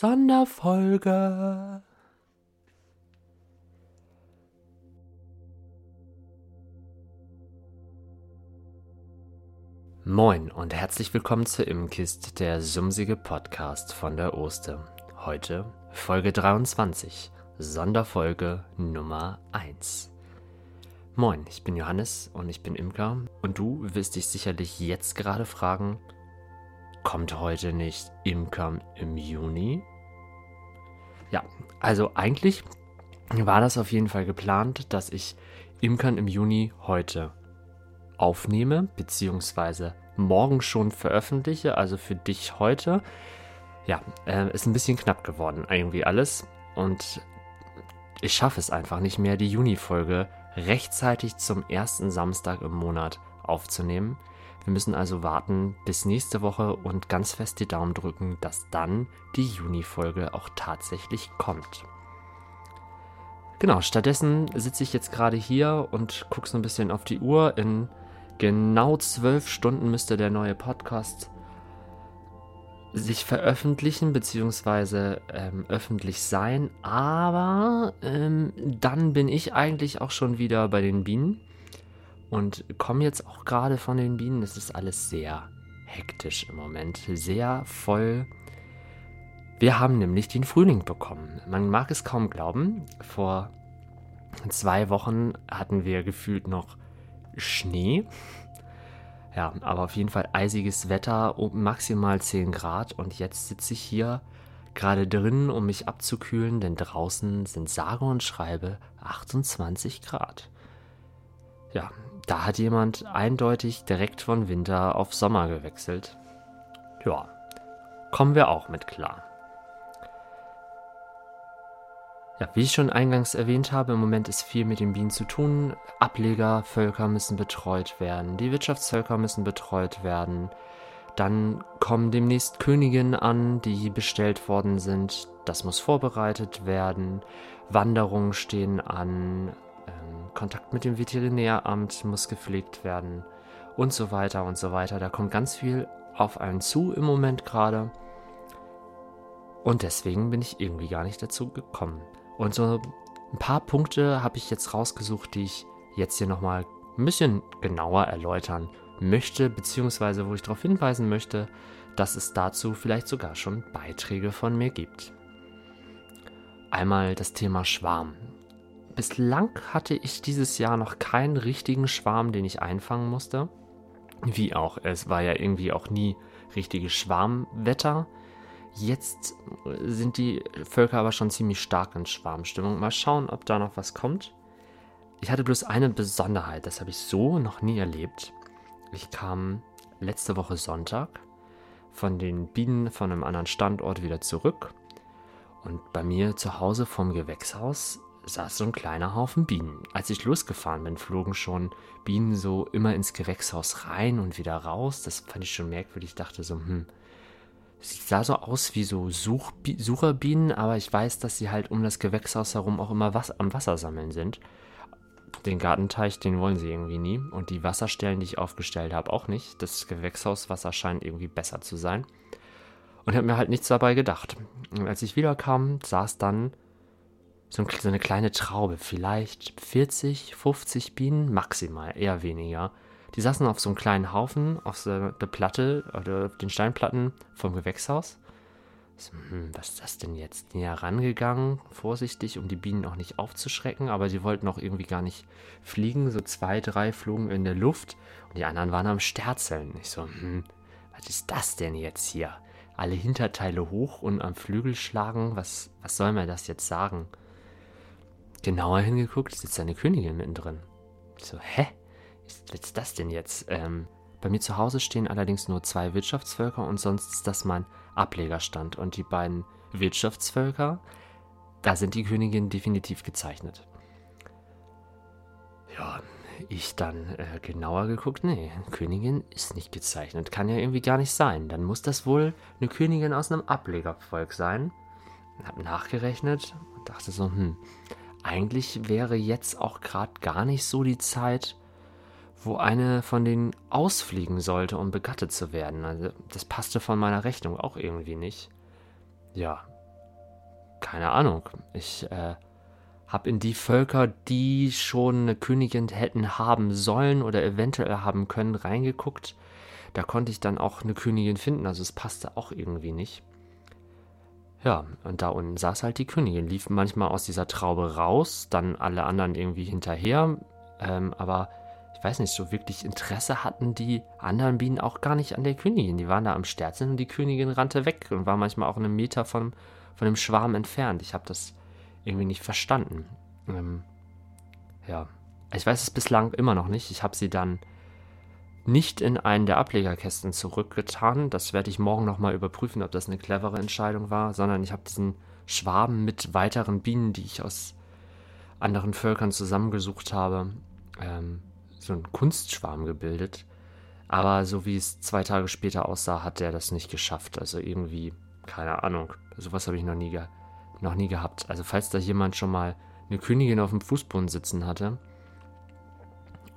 Sonderfolge. Moin und herzlich willkommen zur Imkist, der sumsige Podcast von der Oster. Heute Folge 23, Sonderfolge Nummer 1. Moin, ich bin Johannes und ich bin Imker und du wirst dich sicherlich jetzt gerade fragen, kommt heute nicht Imker im Juni? Ja, also eigentlich war das auf jeden Fall geplant, dass ich Imkern im Juni heute aufnehme, beziehungsweise morgen schon veröffentliche, also für dich heute. Ja, äh, ist ein bisschen knapp geworden, irgendwie alles. Und ich schaffe es einfach nicht mehr, die Juni-Folge rechtzeitig zum ersten Samstag im Monat aufzunehmen. Wir müssen also warten bis nächste Woche und ganz fest die Daumen drücken, dass dann die Juni-Folge auch tatsächlich kommt. Genau, stattdessen sitze ich jetzt gerade hier und gucke so ein bisschen auf die Uhr. In genau zwölf Stunden müsste der neue Podcast sich veröffentlichen bzw. Ähm, öffentlich sein. Aber ähm, dann bin ich eigentlich auch schon wieder bei den Bienen und komme jetzt auch gerade von den Bienen. Es ist alles sehr hektisch im Moment, sehr voll. Wir haben nämlich den Frühling bekommen. Man mag es kaum glauben. Vor zwei Wochen hatten wir gefühlt noch Schnee. Ja, aber auf jeden Fall eisiges Wetter, maximal 10 Grad. Und jetzt sitze ich hier gerade drin, um mich abzukühlen, denn draußen sind sage und schreibe 28 Grad. Ja, da hat jemand eindeutig direkt von Winter auf Sommer gewechselt. Ja, kommen wir auch mit klar. Ja, wie ich schon eingangs erwähnt habe, im Moment ist viel mit den Bienen zu tun. Ablegervölker müssen betreut werden, die Wirtschaftsvölker müssen betreut werden. Dann kommen demnächst Königinnen an, die bestellt worden sind. Das muss vorbereitet werden. Wanderungen stehen an. Kontakt mit dem Veterinäramt muss gepflegt werden. Und so weiter und so weiter. Da kommt ganz viel auf einen zu im Moment gerade. Und deswegen bin ich irgendwie gar nicht dazu gekommen. Und so ein paar Punkte habe ich jetzt rausgesucht, die ich jetzt hier nochmal ein bisschen genauer erläutern möchte, beziehungsweise wo ich darauf hinweisen möchte, dass es dazu vielleicht sogar schon Beiträge von mir gibt. Einmal das Thema Schwarm. Bislang hatte ich dieses Jahr noch keinen richtigen Schwarm, den ich einfangen musste. Wie auch, es war ja irgendwie auch nie richtiges Schwarmwetter. Jetzt sind die Völker aber schon ziemlich stark in Schwarmstimmung. Mal schauen, ob da noch was kommt. Ich hatte bloß eine Besonderheit, das habe ich so noch nie erlebt. Ich kam letzte Woche Sonntag von den Bienen von einem anderen Standort wieder zurück. Und bei mir zu Hause vom Gewächshaus saß so ein kleiner Haufen Bienen. Als ich losgefahren bin, flogen schon Bienen so immer ins Gewächshaus rein und wieder raus. Das fand ich schon merkwürdig. Ich dachte so, hm, Sie sah so aus wie so Such Sucherbienen, aber ich weiß, dass sie halt um das Gewächshaus herum auch immer was am Wasser sammeln sind. Den Gartenteich, den wollen sie irgendwie nie. Und die Wasserstellen, die ich aufgestellt habe, auch nicht. Das Gewächshauswasser scheint irgendwie besser zu sein. Und ich habe mir halt nichts dabei gedacht. Und als ich wiederkam, saß dann so eine kleine Traube. Vielleicht 40, 50 Bienen, maximal, eher weniger die saßen auf so einem kleinen Haufen auf der, Platte oder auf den Steinplatten vom Gewächshaus. So, hm, was ist das denn jetzt? Näher rangegangen, vorsichtig, um die Bienen auch nicht aufzuschrecken, aber sie wollten auch irgendwie gar nicht fliegen. So zwei, drei flogen in der Luft und die anderen waren am Sterzeln. Ich so, hm, was ist das denn jetzt hier? Alle Hinterteile hoch und am Flügel schlagen. Was, was soll mir das jetzt sagen? Genauer hingeguckt, sitzt eine Königin mittendrin. So, hä? was ist das denn jetzt? Ähm, bei mir zu Hause stehen allerdings nur zwei Wirtschaftsvölker und sonst ist das mein Ablegerstand. Und die beiden Wirtschaftsvölker, da sind die Königinnen definitiv gezeichnet. Ja, ich dann äh, genauer geguckt, nee, Königin ist nicht gezeichnet. Kann ja irgendwie gar nicht sein. Dann muss das wohl eine Königin aus einem Ablegervolk sein. Hab nachgerechnet und dachte so, hm, eigentlich wäre jetzt auch gerade gar nicht so die Zeit, wo eine von denen ausfliegen sollte, um begattet zu werden. Also das passte von meiner Rechnung auch irgendwie nicht. Ja, keine Ahnung. Ich äh, habe in die Völker, die schon eine Königin hätten haben sollen oder eventuell haben können, reingeguckt. Da konnte ich dann auch eine Königin finden, also es passte auch irgendwie nicht. Ja, und da unten saß halt die Königin, lief manchmal aus dieser Traube raus, dann alle anderen irgendwie hinterher, ähm, aber ich weiß nicht, so wirklich Interesse hatten die anderen Bienen auch gar nicht an der Königin. Die waren da am Sterzen und die Königin rannte weg und war manchmal auch einen Meter von, von dem Schwarm entfernt. Ich habe das irgendwie nicht verstanden. Ähm, ja, ich weiß es bislang immer noch nicht. Ich habe sie dann nicht in einen der Ablegerkästen zurückgetan. Das werde ich morgen nochmal überprüfen, ob das eine clevere Entscheidung war, sondern ich habe diesen Schwaben mit weiteren Bienen, die ich aus anderen Völkern zusammengesucht habe, ähm, so einen Kunstschwarm gebildet. Aber so wie es zwei Tage später aussah, hat der das nicht geschafft. Also irgendwie, keine Ahnung. Sowas habe ich noch nie, noch nie gehabt. Also falls da jemand schon mal eine Königin auf dem Fußboden sitzen hatte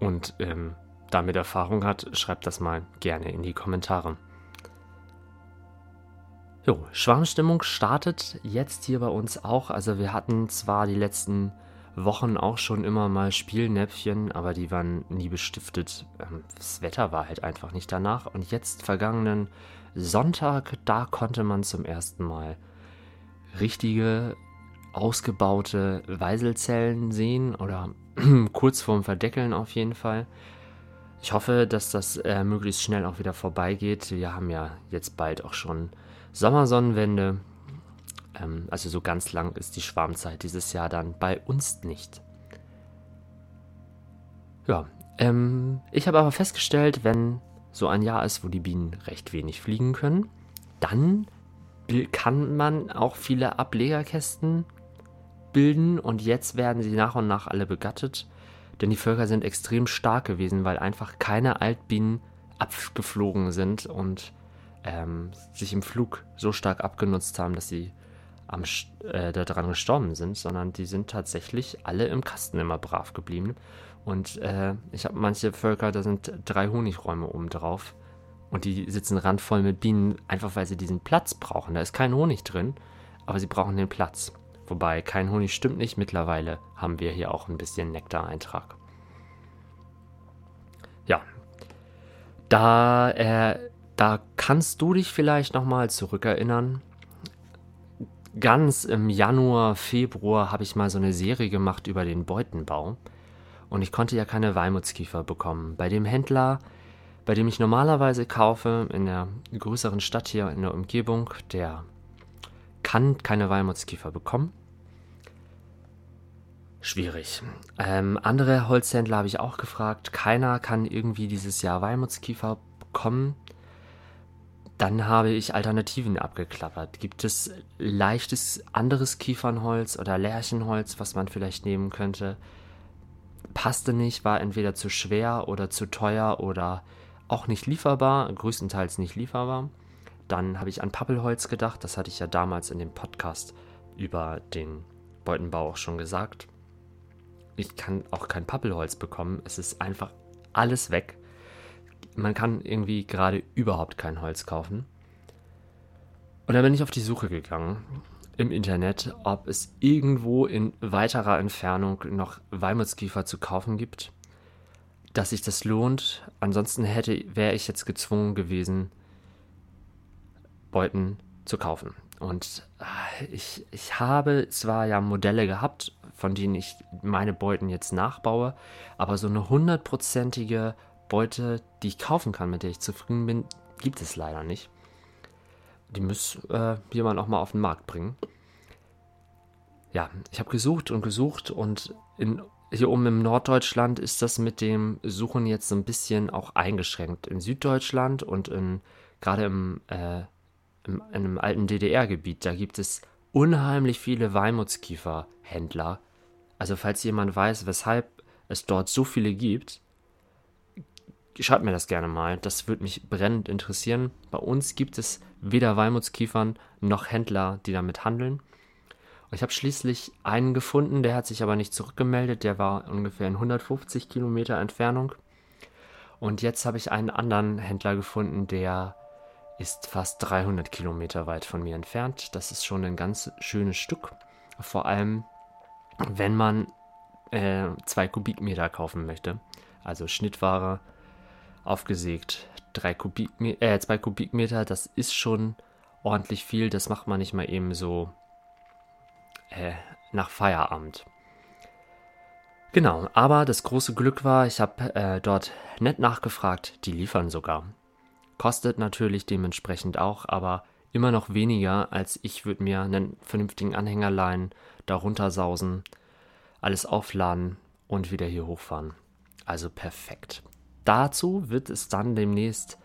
und ähm, damit Erfahrung hat, schreibt das mal gerne in die Kommentare. Jo, Schwarmstimmung startet jetzt hier bei uns auch. Also wir hatten zwar die letzten Wochen auch schon immer mal Spielnäpfchen, aber die waren nie bestiftet. Ähm, das Wetter war halt einfach nicht danach. Und jetzt vergangenen Sonntag, da konnte man zum ersten Mal richtige ausgebaute Weiselzellen sehen oder kurz vorm Verdeckeln auf jeden Fall. Ich hoffe, dass das äh, möglichst schnell auch wieder vorbeigeht. Wir haben ja jetzt bald auch schon Sommersonnenwende. Ähm, also so ganz lang ist die Schwarmzeit dieses Jahr dann bei uns nicht. Ja, ähm, ich habe aber festgestellt, wenn so ein Jahr ist, wo die Bienen recht wenig fliegen können, dann kann man auch viele Ablegerkästen bilden und jetzt werden sie nach und nach alle begattet, denn die Völker sind extrem stark gewesen, weil einfach keine Altbienen abgeflogen sind und ähm, sich im Flug so stark abgenutzt haben, dass sie am, äh, daran gestorben sind, sondern die sind tatsächlich alle im Kasten immer brav geblieben. Und äh, ich habe manche Völker, da sind drei Honigräume oben drauf. Und die sitzen randvoll mit Bienen, einfach weil sie diesen Platz brauchen. Da ist kein Honig drin, aber sie brauchen den Platz. Wobei kein Honig stimmt nicht. Mittlerweile haben wir hier auch ein bisschen Nektareintrag. Ja, da, äh, da kannst du dich vielleicht nochmal zurückerinnern ganz im Januar, Februar habe ich mal so eine Serie gemacht über den Beutenbau. Und ich konnte ja keine Weimutskiefer bekommen. Bei dem Händler, bei dem ich normalerweise kaufe, in der größeren Stadt hier in der Umgebung, der kann keine Weimutskiefer bekommen. Schwierig. Ähm, andere Holzhändler habe ich auch gefragt. Keiner kann irgendwie dieses Jahr Weimutskiefer bekommen. Dann habe ich Alternativen abgeklappert. Gibt es leichtes anderes Kiefernholz oder Lärchenholz, was man vielleicht nehmen könnte? Passte nicht, war entweder zu schwer oder zu teuer oder auch nicht lieferbar, größtenteils nicht lieferbar. Dann habe ich an Pappelholz gedacht, das hatte ich ja damals in dem Podcast über den Beutenbau auch schon gesagt. Ich kann auch kein Pappelholz bekommen, es ist einfach alles weg man kann irgendwie gerade überhaupt kein Holz kaufen. Und dann bin ich auf die Suche gegangen im Internet, ob es irgendwo in weiterer Entfernung noch Walmutskiefer zu kaufen gibt, dass sich das lohnt. Ansonsten hätte, wäre ich jetzt gezwungen gewesen, Beuten zu kaufen. Und äh, ich, ich habe zwar ja Modelle gehabt, von denen ich meine Beuten jetzt nachbaue, aber so eine hundertprozentige Beute, die ich kaufen kann, mit der ich zufrieden bin, gibt es leider nicht. Die muss äh, jemand auch mal auf den Markt bringen. Ja, ich habe gesucht und gesucht und in, hier oben im Norddeutschland ist das mit dem Suchen jetzt so ein bisschen auch eingeschränkt. In Süddeutschland und in, gerade im, äh, in einem alten DDR-Gebiet, da gibt es unheimlich viele Weimutskieferhändler. Also falls jemand weiß, weshalb es dort so viele gibt, schreibt mir das gerne mal. Das würde mich brennend interessieren. Bei uns gibt es weder Walmutskiefern noch Händler, die damit handeln. Ich habe schließlich einen gefunden, der hat sich aber nicht zurückgemeldet. Der war ungefähr in 150 Kilometer Entfernung. Und jetzt habe ich einen anderen Händler gefunden, der ist fast 300 Kilometer weit von mir entfernt. Das ist schon ein ganz schönes Stück. Vor allem, wenn man äh, zwei Kubikmeter kaufen möchte. Also Schnittware aufgesägt, drei Kubikme äh, zwei Kubikmeter, das ist schon ordentlich viel. Das macht man nicht mal eben so äh, nach Feierabend. Genau, aber das große Glück war, ich habe äh, dort nett nachgefragt, die liefern sogar. Kostet natürlich dementsprechend auch, aber immer noch weniger, als ich würde mir einen vernünftigen Anhänger leihen, darunter sausen, alles aufladen und wieder hier hochfahren. Also perfekt. Dazu wird es dann demnächst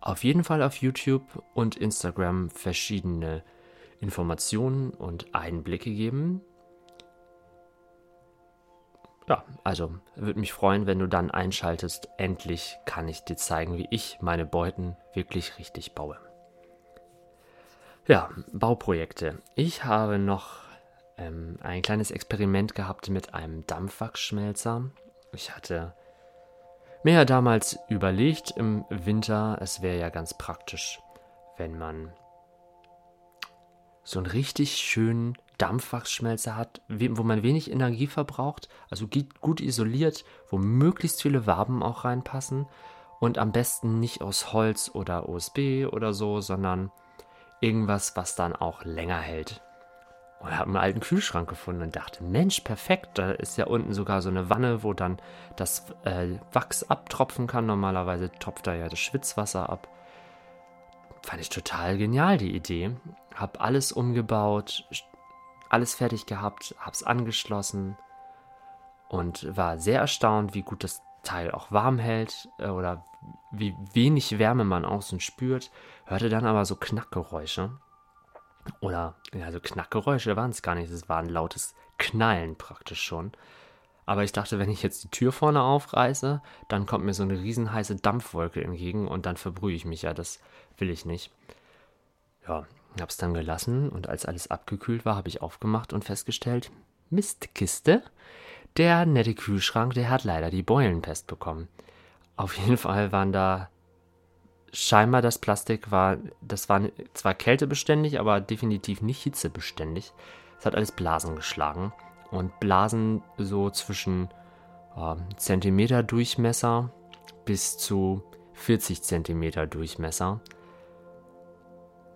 auf jeden Fall auf YouTube und Instagram verschiedene Informationen und Einblicke geben. Ja, also würde mich freuen, wenn du dann einschaltest. Endlich kann ich dir zeigen, wie ich meine Beuten wirklich richtig baue. Ja, Bauprojekte. Ich habe noch ähm, ein kleines Experiment gehabt mit einem Dampfwachsschmelzer. Ich hatte mir ja damals überlegt im Winter, es wäre ja ganz praktisch, wenn man so einen richtig schönen Dampfwachsschmelzer hat, wo man wenig Energie verbraucht, also gut isoliert, wo möglichst viele Waben auch reinpassen und am besten nicht aus Holz oder USB oder so, sondern irgendwas, was dann auch länger hält. Und habe einen alten Kühlschrank gefunden und dachte, Mensch, perfekt, da ist ja unten sogar so eine Wanne, wo dann das äh, Wachs abtropfen kann. Normalerweise tropft da ja das Schwitzwasser ab. Fand ich total genial, die Idee. Hab alles umgebaut, alles fertig gehabt, hab's angeschlossen und war sehr erstaunt, wie gut das Teil auch warm hält äh, oder wie wenig Wärme man außen spürt. Hörte dann aber so Knackgeräusche oder, so Knackgeräusche waren es gar nicht. Es war ein lautes Knallen praktisch schon. Aber ich dachte, wenn ich jetzt die Tür vorne aufreiße, dann kommt mir so eine riesenheiße Dampfwolke entgegen und dann verbrühe ich mich ja. Das will ich nicht. Ja, hab's dann gelassen und als alles abgekühlt war, habe ich aufgemacht und festgestellt, Mistkiste. Der nette Kühlschrank, der hat leider die Beulenpest bekommen. Auf jeden Fall waren da scheinbar das Plastik war, das war zwar kältebeständig, aber definitiv nicht hitzebeständig. Es hat alles Blasen geschlagen. Und Blasen so zwischen äh, Zentimeter Durchmesser bis zu 40 Zentimeter Durchmesser.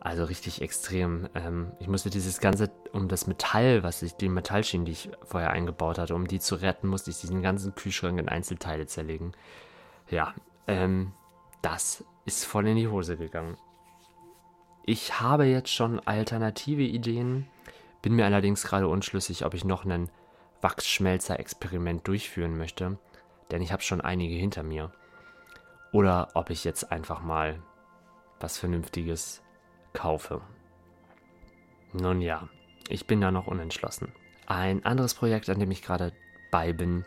Also richtig extrem. Ähm, ich musste dieses ganze, um das Metall, was ich, die Metallschienen, die ich vorher eingebaut hatte, um die zu retten, musste ich diesen ganzen Kühlschrank in Einzelteile zerlegen. Ja, ähm, das ist voll in die Hose gegangen. Ich habe jetzt schon alternative Ideen, bin mir allerdings gerade unschlüssig, ob ich noch ein Wachsschmelzer-Experiment durchführen möchte, denn ich habe schon einige hinter mir. Oder ob ich jetzt einfach mal was Vernünftiges kaufe. Nun ja, ich bin da noch unentschlossen. Ein anderes Projekt, an dem ich gerade bei bin,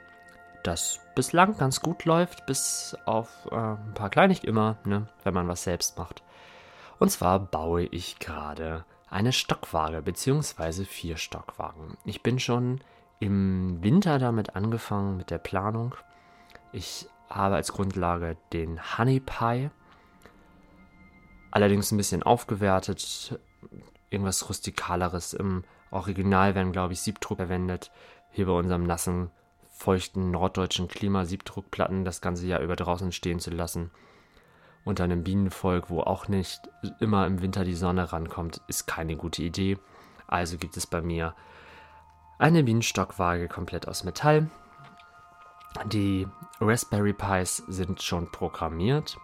das bislang ganz gut läuft, bis auf äh, ein paar Kleinigkeiten immer, ne, wenn man was selbst macht. Und zwar baue ich gerade eine Stockwaage bzw. vier Stockwagen. Ich bin schon im Winter damit angefangen mit der Planung. Ich habe als Grundlage den Honey Pie, allerdings ein bisschen aufgewertet, irgendwas rustikaleres. Im Original werden, glaube ich, Siebdruck verwendet. Hier bei unserem nassen feuchten norddeutschen Klima Siebdruckplatten das ganze Jahr über draußen stehen zu lassen. Unter einem Bienenvolk, wo auch nicht immer im Winter die Sonne rankommt, ist keine gute Idee. Also gibt es bei mir eine Bienenstockwaage komplett aus Metall. Die Raspberry Pis sind schon programmiert.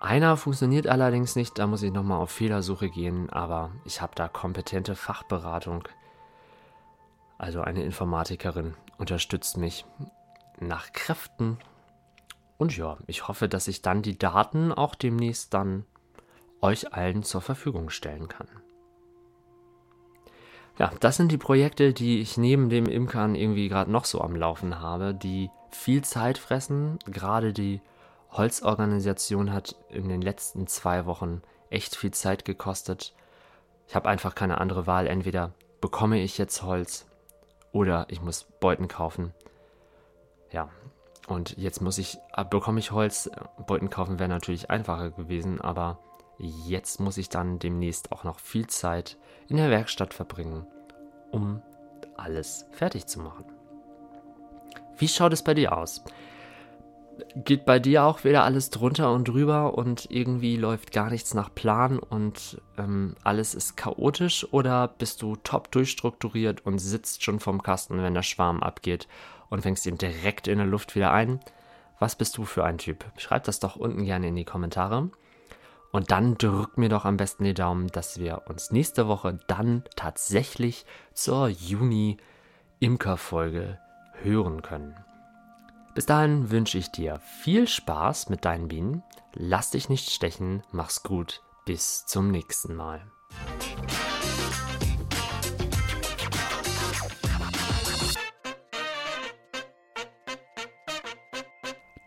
Einer funktioniert allerdings nicht, da muss ich nochmal auf Fehlersuche gehen, aber ich habe da kompetente Fachberatung also eine Informatikerin, unterstützt mich nach Kräften. Und ja, ich hoffe, dass ich dann die Daten auch demnächst dann euch allen zur Verfügung stellen kann. Ja, das sind die Projekte, die ich neben dem Imkern irgendwie gerade noch so am Laufen habe, die viel Zeit fressen. Gerade die Holzorganisation hat in den letzten zwei Wochen echt viel Zeit gekostet. Ich habe einfach keine andere Wahl. Entweder bekomme ich jetzt Holz oder ich muss Beuten kaufen. Ja, Und jetzt muss ich, bekomme ich Holz. Beuten kaufen wäre natürlich einfacher gewesen, aber jetzt muss ich dann demnächst auch noch viel Zeit in der Werkstatt verbringen, um alles fertig zu machen. Wie schaut es bei dir aus? Geht bei dir auch wieder alles drunter und drüber und irgendwie läuft gar nichts nach Plan und ähm, alles ist chaotisch oder bist du top durchstrukturiert und sitzt schon vom Kasten, wenn der Schwarm abgeht und fängst ihn direkt in der Luft wieder ein? Was bist du für ein Typ? Schreib das doch unten gerne in die Kommentare. Und dann drück mir doch am besten die Daumen, dass wir uns nächste Woche dann tatsächlich zur Juni-Imker-Folge hören können. Bis dahin wünsche ich dir viel Spaß mit deinen Bienen. Lass dich nicht stechen, mach's gut, bis zum nächsten Mal.